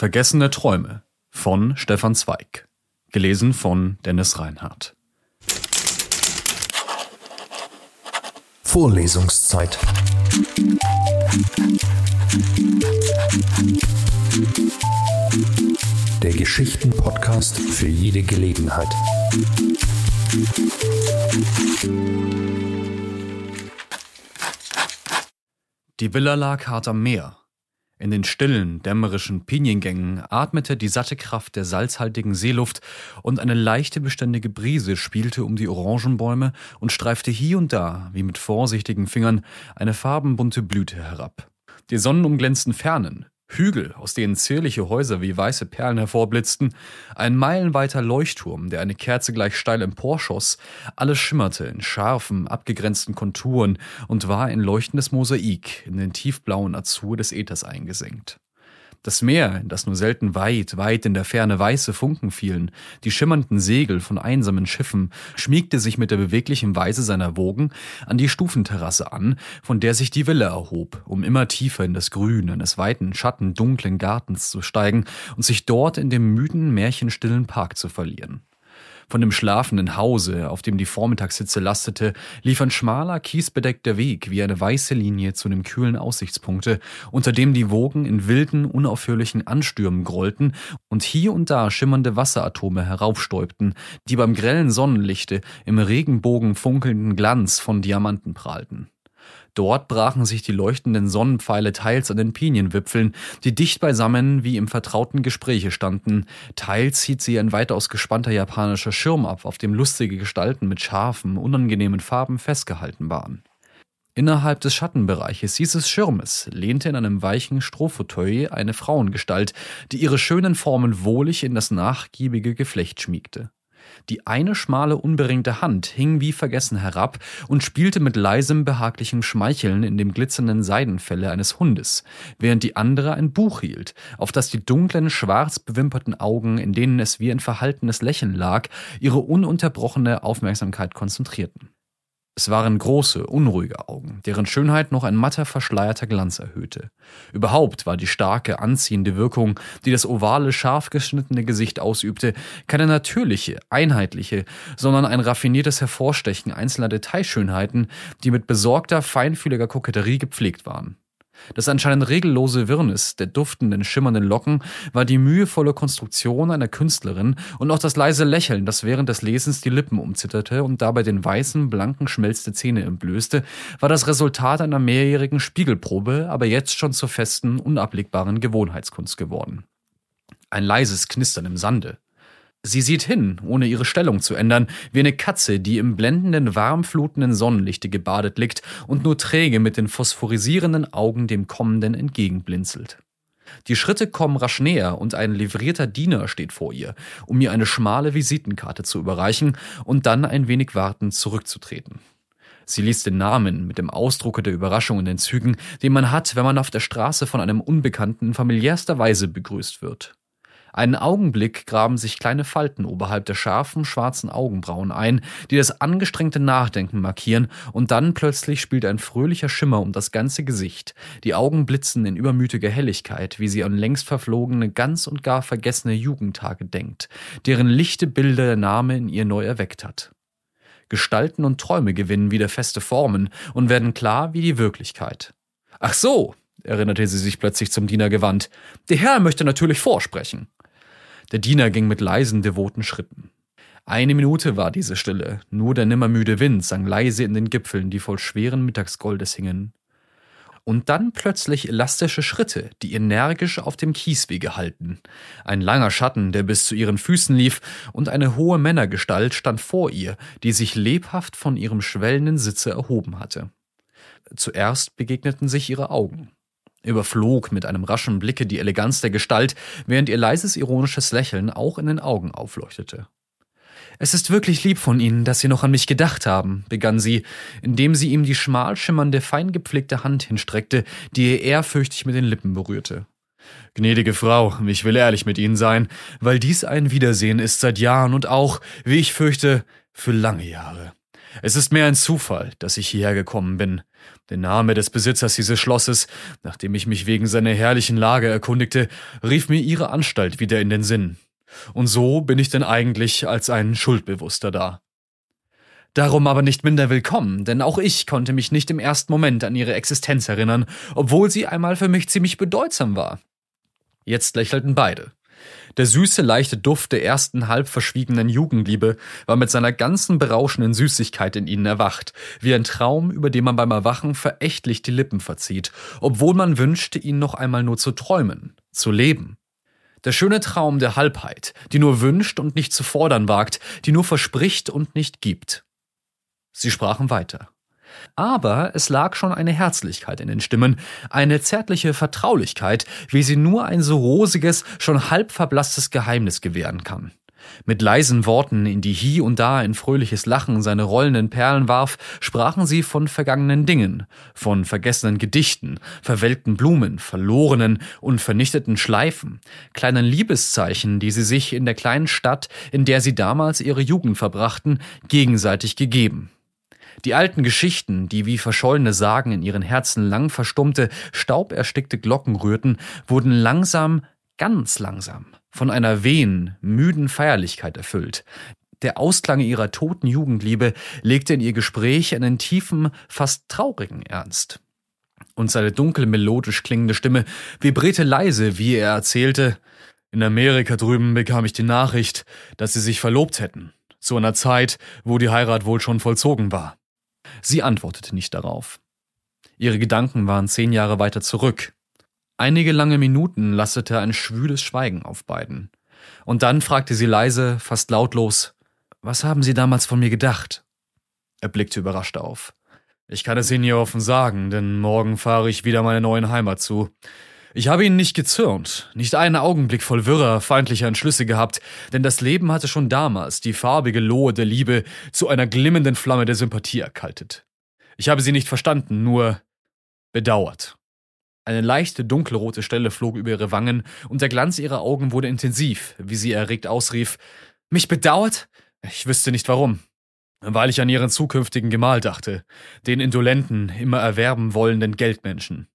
Vergessene Träume von Stefan Zweig. Gelesen von Dennis Reinhardt. Vorlesungszeit. Der Geschichten-Podcast für jede Gelegenheit. Die Villa lag hart am Meer. In den stillen, dämmerischen Piniengängen atmete die satte Kraft der salzhaltigen Seeluft und eine leichte, beständige Brise spielte um die Orangenbäume und streifte hier und da, wie mit vorsichtigen Fingern, eine farbenbunte Blüte herab. Die sonnenumglänzten Fernen, Hügel, aus denen zierliche Häuser wie weiße Perlen hervorblitzten, ein meilenweiter Leuchtturm, der eine Kerze gleich steil emporschoss, alles schimmerte in scharfen, abgegrenzten Konturen und war in leuchtendes Mosaik in den tiefblauen Azur des Äthers eingesenkt. Das Meer, das nur selten weit, weit in der Ferne weiße Funken fielen, die schimmernden Segel von einsamen Schiffen, schmiegte sich mit der beweglichen Weise seiner Wogen an die Stufenterrasse an, von der sich die Villa erhob, um immer tiefer in das Grün eines weiten, schattendunklen Gartens zu steigen und sich dort in dem müden, märchenstillen Park zu verlieren. Von dem schlafenden Hause, auf dem die Vormittagshitze lastete, lief ein schmaler, kiesbedeckter Weg wie eine weiße Linie zu dem kühlen Aussichtspunkte, unter dem die Wogen in wilden, unaufhörlichen Anstürmen grollten und hier und da schimmernde Wasseratome heraufstäubten, die beim grellen Sonnenlichte im Regenbogen funkelnden Glanz von Diamanten prahlten. Dort brachen sich die leuchtenden Sonnenpfeile teils an den Pinienwipfeln, die dicht beisammen wie im vertrauten Gespräche standen, teils hielt sie ein weitaus gespannter japanischer Schirm ab, auf dem lustige Gestalten mit scharfen, unangenehmen Farben festgehalten waren. Innerhalb des Schattenbereiches dieses Schirmes lehnte in einem weichen Strohfauteuil eine Frauengestalt, die ihre schönen Formen wohlig in das nachgiebige Geflecht schmiegte. Die eine schmale, unberingte Hand hing wie vergessen herab und spielte mit leisem, behaglichem Schmeicheln in dem glitzernden Seidenfelle eines Hundes, während die andere ein Buch hielt, auf das die dunklen, schwarz bewimperten Augen, in denen es wie ein verhaltenes Lächeln lag, ihre ununterbrochene Aufmerksamkeit konzentrierten. Es waren große, unruhige Augen, deren Schönheit noch ein matter, verschleierter Glanz erhöhte. Überhaupt war die starke, anziehende Wirkung, die das ovale, scharf geschnittene Gesicht ausübte, keine natürliche, einheitliche, sondern ein raffiniertes Hervorstechen einzelner Detailschönheiten, die mit besorgter, feinfühliger Koketterie gepflegt waren. Das anscheinend regellose Wirrnis der duftenden, schimmernden Locken war die mühevolle Konstruktion einer Künstlerin und auch das leise Lächeln, das während des Lesens die Lippen umzitterte und dabei den weißen, blanken Schmelz der Zähne entblößte, war das Resultat einer mehrjährigen Spiegelprobe, aber jetzt schon zur festen, unablegbaren Gewohnheitskunst geworden. Ein leises Knistern im Sande, Sie sieht hin, ohne ihre Stellung zu ändern, wie eine Katze, die im blendenden, warmflutenden Sonnenlichte gebadet liegt und nur träge mit den phosphorisierenden Augen dem Kommenden entgegenblinzelt. Die Schritte kommen rasch näher und ein livrierter Diener steht vor ihr, um ihr eine schmale Visitenkarte zu überreichen und dann ein wenig wartend zurückzutreten. Sie liest den Namen mit dem Ausdrucke der Überraschung in den Zügen, den man hat, wenn man auf der Straße von einem Unbekannten in familiärster Weise begrüßt wird. Einen Augenblick graben sich kleine Falten oberhalb der scharfen, schwarzen Augenbrauen ein, die das angestrengte Nachdenken markieren, und dann plötzlich spielt ein fröhlicher Schimmer um das ganze Gesicht. Die Augen blitzen in übermütiger Helligkeit, wie sie an längst verflogene, ganz und gar vergessene Jugendtage denkt, deren lichte Bilder der Name in ihr neu erweckt hat. Gestalten und Träume gewinnen wieder feste Formen und werden klar wie die Wirklichkeit. Ach so, erinnerte sie sich plötzlich zum Diener gewandt. Der Herr möchte natürlich vorsprechen. Der Diener ging mit leisen, devoten Schritten. Eine Minute war diese Stille, nur der nimmermüde Wind sang leise in den Gipfeln, die voll schweren Mittagsgoldes hingen. Und dann plötzlich elastische Schritte, die energisch auf dem Kieswege halten. Ein langer Schatten, der bis zu ihren Füßen lief, und eine hohe Männergestalt stand vor ihr, die sich lebhaft von ihrem schwellenden Sitze erhoben hatte. Zuerst begegneten sich ihre Augen überflog mit einem raschen Blicke die Eleganz der Gestalt, während ihr leises ironisches Lächeln auch in den Augen aufleuchtete. Es ist wirklich lieb von Ihnen, dass Sie noch an mich gedacht haben, begann sie, indem sie ihm die schmal schimmernde, fein gepflegte Hand hinstreckte, die er ehrfürchtig mit den Lippen berührte. Gnädige Frau, ich will ehrlich mit Ihnen sein, weil dies ein Wiedersehen ist seit Jahren und auch, wie ich fürchte, für lange Jahre. Es ist mehr ein Zufall, dass ich hierher gekommen bin. Der Name des Besitzers dieses Schlosses, nachdem ich mich wegen seiner herrlichen Lage erkundigte, rief mir ihre Anstalt wieder in den Sinn. Und so bin ich denn eigentlich als ein Schuldbewusster da. Darum aber nicht minder willkommen, denn auch ich konnte mich nicht im ersten Moment an ihre Existenz erinnern, obwohl sie einmal für mich ziemlich bedeutsam war. Jetzt lächelten beide. Der süße, leichte Duft der ersten halb verschwiegenen Jugendliebe war mit seiner ganzen berauschenden Süßigkeit in ihnen erwacht, wie ein Traum, über den man beim Erwachen verächtlich die Lippen verzieht, obwohl man wünschte, ihn noch einmal nur zu träumen, zu leben. Der schöne Traum der Halbheit, die nur wünscht und nicht zu fordern wagt, die nur verspricht und nicht gibt. Sie sprachen weiter. Aber es lag schon eine Herzlichkeit in den Stimmen, eine zärtliche Vertraulichkeit, wie sie nur ein so rosiges, schon halb verblasstes Geheimnis gewähren kann. Mit leisen Worten, in die hie und da in fröhliches Lachen seine rollenden Perlen warf, sprachen sie von vergangenen Dingen, von vergessenen Gedichten, verwelkten Blumen, verlorenen und vernichteten Schleifen, kleinen Liebeszeichen, die sie sich in der kleinen Stadt, in der sie damals ihre Jugend verbrachten, gegenseitig gegeben. Die alten Geschichten, die wie verschollene Sagen in ihren Herzen lang verstummte, stauberstickte Glocken rührten, wurden langsam, ganz langsam, von einer wehen, müden Feierlichkeit erfüllt. Der Ausklang ihrer toten Jugendliebe legte in ihr Gespräch einen tiefen, fast traurigen Ernst. Und seine dunkel melodisch klingende Stimme vibrierte leise, wie er erzählte, in Amerika drüben bekam ich die Nachricht, dass sie sich verlobt hätten, zu einer Zeit, wo die Heirat wohl schon vollzogen war. Sie antwortete nicht darauf. Ihre Gedanken waren zehn Jahre weiter zurück. Einige lange Minuten lastete ein schwüles Schweigen auf beiden. Und dann fragte sie leise, fast lautlos, Was haben Sie damals von mir gedacht? Er blickte überrascht auf. Ich kann es Ihnen hier offen sagen, denn morgen fahre ich wieder meiner neuen Heimat zu. Ich habe ihn nicht gezürnt, nicht einen Augenblick voll wirrer, feindlicher Entschlüsse gehabt, denn das Leben hatte schon damals die farbige Lohe der Liebe zu einer glimmenden Flamme der Sympathie erkaltet. Ich habe sie nicht verstanden, nur bedauert. Eine leichte dunkelrote Stelle flog über ihre Wangen, und der Glanz ihrer Augen wurde intensiv, wie sie erregt ausrief Mich bedauert? Ich wüsste nicht warum. Weil ich an ihren zukünftigen Gemahl dachte, den indolenten, immer erwerben wollenden Geldmenschen.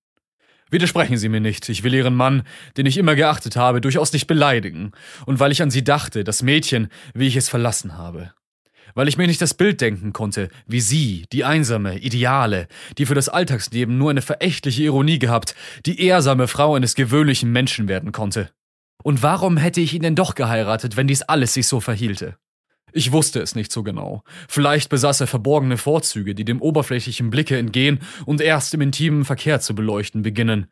Widersprechen Sie mir nicht, ich will Ihren Mann, den ich immer geachtet habe, durchaus nicht beleidigen, und weil ich an Sie dachte, das Mädchen, wie ich es verlassen habe. Weil ich mir nicht das Bild denken konnte, wie Sie, die einsame, ideale, die für das Alltagsleben nur eine verächtliche Ironie gehabt, die ehrsame Frau eines gewöhnlichen Menschen werden konnte. Und warum hätte ich ihn denn doch geheiratet, wenn dies alles sich so verhielte? Ich wusste es nicht so genau. Vielleicht besaß er verborgene Vorzüge, die dem oberflächlichen Blicke entgehen und erst im intimen Verkehr zu beleuchten beginnen.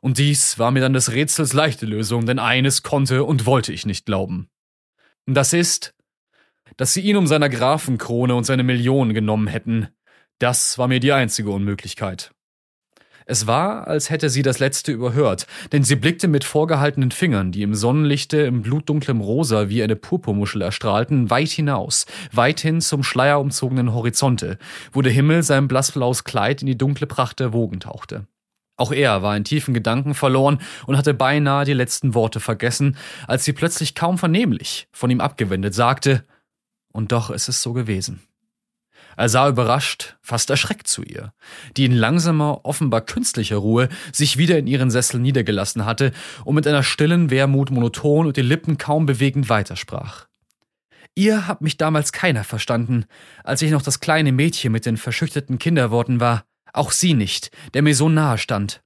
Und dies war mir dann des Rätsels leichte Lösung, denn eines konnte und wollte ich nicht glauben. Das ist, dass sie ihn um seiner Grafenkrone und seine Millionen genommen hätten. Das war mir die einzige Unmöglichkeit. Es war, als hätte sie das letzte überhört, denn sie blickte mit vorgehaltenen Fingern, die im Sonnenlichte im blutdunklem Rosa wie eine Purpurmuschel erstrahlten, weit hinaus, weit hin zum schleierumzogenen Horizonte, wo der Himmel sein blassblaues Kleid in die dunkle Pracht der Wogen tauchte. Auch er war in tiefen Gedanken verloren und hatte beinahe die letzten Worte vergessen, als sie plötzlich kaum vernehmlich, von ihm abgewendet, sagte, und doch ist es so gewesen. Er sah überrascht, fast erschreckt zu ihr, die in langsamer, offenbar künstlicher Ruhe sich wieder in ihren Sessel niedergelassen hatte und mit einer stillen Wermut monoton und die Lippen kaum bewegend weitersprach. Ihr habt mich damals keiner verstanden, als ich noch das kleine Mädchen mit den verschüchterten Kinderworten war, auch sie nicht, der mir so nahe stand.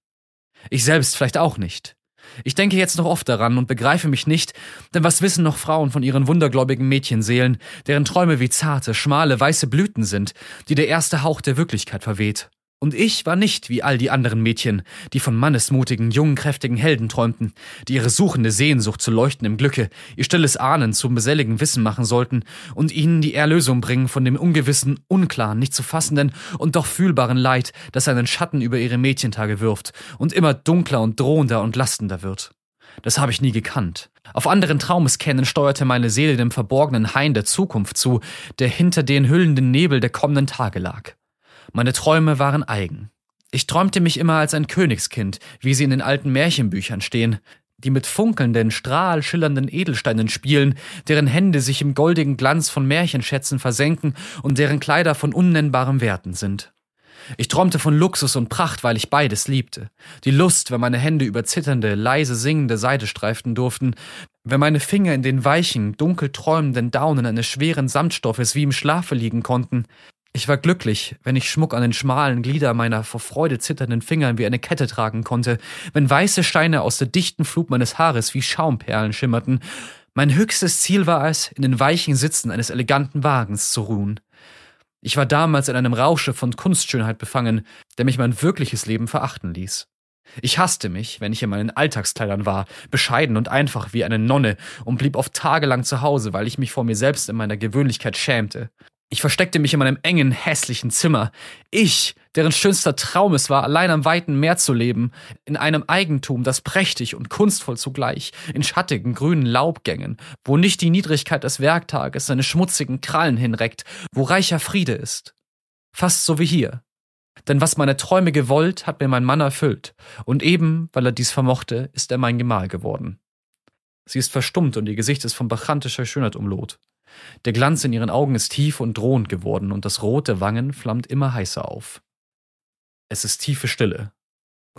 Ich selbst vielleicht auch nicht. Ich denke jetzt noch oft daran und begreife mich nicht, denn was wissen noch Frauen von ihren wundergläubigen Mädchenseelen, deren Träume wie zarte, schmale, weiße Blüten sind, die der erste Hauch der Wirklichkeit verweht. Und ich war nicht wie all die anderen Mädchen, die von mannesmutigen, jungen, kräftigen Helden träumten, die ihre suchende Sehnsucht zu leuchtendem Glücke, ihr stilles Ahnen zum beselligen Wissen machen sollten und ihnen die Erlösung bringen von dem ungewissen, unklaren, nicht zu fassenden und doch fühlbaren Leid, das einen Schatten über ihre Mädchentage wirft und immer dunkler und drohender und lastender wird. Das habe ich nie gekannt. Auf anderen Traumeskennen steuerte meine Seele dem verborgenen Hain der Zukunft zu, der hinter den hüllenden Nebel der kommenden Tage lag. Meine Träume waren eigen. Ich träumte mich immer als ein Königskind, wie sie in den alten Märchenbüchern stehen, die mit funkelnden, strahlschillernden Edelsteinen spielen, deren Hände sich im goldigen Glanz von Märchenschätzen versenken und deren Kleider von unnennbarem Werten sind. Ich träumte von Luxus und Pracht, weil ich beides liebte. Die Lust, wenn meine Hände über zitternde, leise singende Seide streiften durften, wenn meine Finger in den weichen, dunkel träumenden Daunen eines schweren Samtstoffes wie im Schlafe liegen konnten. Ich war glücklich, wenn ich Schmuck an den schmalen Glieder meiner vor Freude zitternden Fingern wie eine Kette tragen konnte, wenn weiße Steine aus der dichten Flut meines Haares wie Schaumperlen schimmerten. Mein höchstes Ziel war es, in den weichen Sitzen eines eleganten Wagens zu ruhen. Ich war damals in einem Rausche von Kunstschönheit befangen, der mich mein wirkliches Leben verachten ließ. Ich hasste mich, wenn ich in meinen Alltagskleidern war, bescheiden und einfach wie eine Nonne und blieb oft tagelang zu Hause, weil ich mich vor mir selbst in meiner Gewöhnlichkeit schämte. Ich versteckte mich in meinem engen, hässlichen Zimmer. Ich, deren schönster Traum es war, allein am weiten Meer zu leben, in einem Eigentum, das prächtig und kunstvoll zugleich, in schattigen, grünen Laubgängen, wo nicht die Niedrigkeit des Werktages seine schmutzigen Krallen hinreckt, wo reicher Friede ist. Fast so wie hier. Denn was meine Träume gewollt, hat mir mein Mann erfüllt, und eben, weil er dies vermochte, ist er mein Gemahl geworden. Sie ist verstummt und ihr Gesicht ist von bachantischer Schönheit umlot. Der Glanz in ihren Augen ist tief und drohend geworden und das Rot der Wangen flammt immer heißer auf. Es ist tiefe Stille.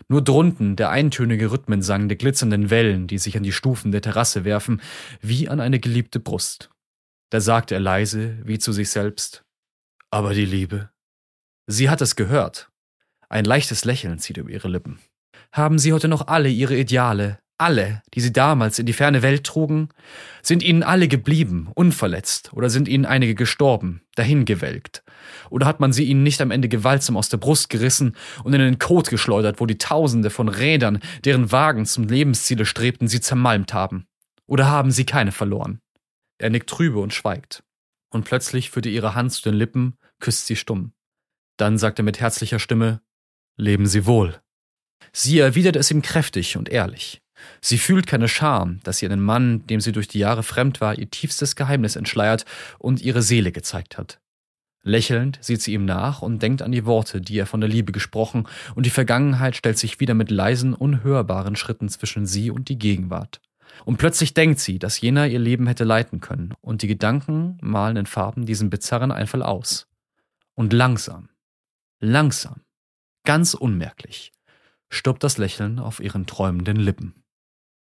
Nur drunten der eintönige Rhythmensang der glitzernden Wellen, die sich an die Stufen der Terrasse werfen, wie an eine geliebte Brust. Da sagt er leise, wie zu sich selbst, aber die Liebe. Sie hat es gehört. Ein leichtes Lächeln zieht über ihre Lippen. Haben Sie heute noch alle Ihre Ideale, alle, die sie damals in die ferne Welt trugen, sind ihnen alle geblieben, unverletzt, oder sind ihnen einige gestorben, dahingewelkt? Oder hat man sie ihnen nicht am Ende gewaltsam aus der Brust gerissen und in den Kot geschleudert, wo die Tausende von Rädern, deren Wagen zum Lebensziele strebten, sie zermalmt haben? Oder haben sie keine verloren? Er nickt trübe und schweigt. Und plötzlich führt er ihre Hand zu den Lippen, küsst sie stumm. Dann sagt er mit herzlicher Stimme, Leben Sie wohl. Sie erwidert es ihm kräftig und ehrlich. Sie fühlt keine Scham, dass sie einen Mann, dem sie durch die Jahre fremd war, ihr tiefstes Geheimnis entschleiert und ihre Seele gezeigt hat. Lächelnd sieht sie ihm nach und denkt an die Worte, die er von der Liebe gesprochen, und die Vergangenheit stellt sich wieder mit leisen, unhörbaren Schritten zwischen sie und die Gegenwart. Und plötzlich denkt sie, dass jener ihr Leben hätte leiten können, und die Gedanken malen in Farben diesen bizarren Einfall aus. Und langsam, langsam, ganz unmerklich, stirbt das Lächeln auf ihren träumenden Lippen.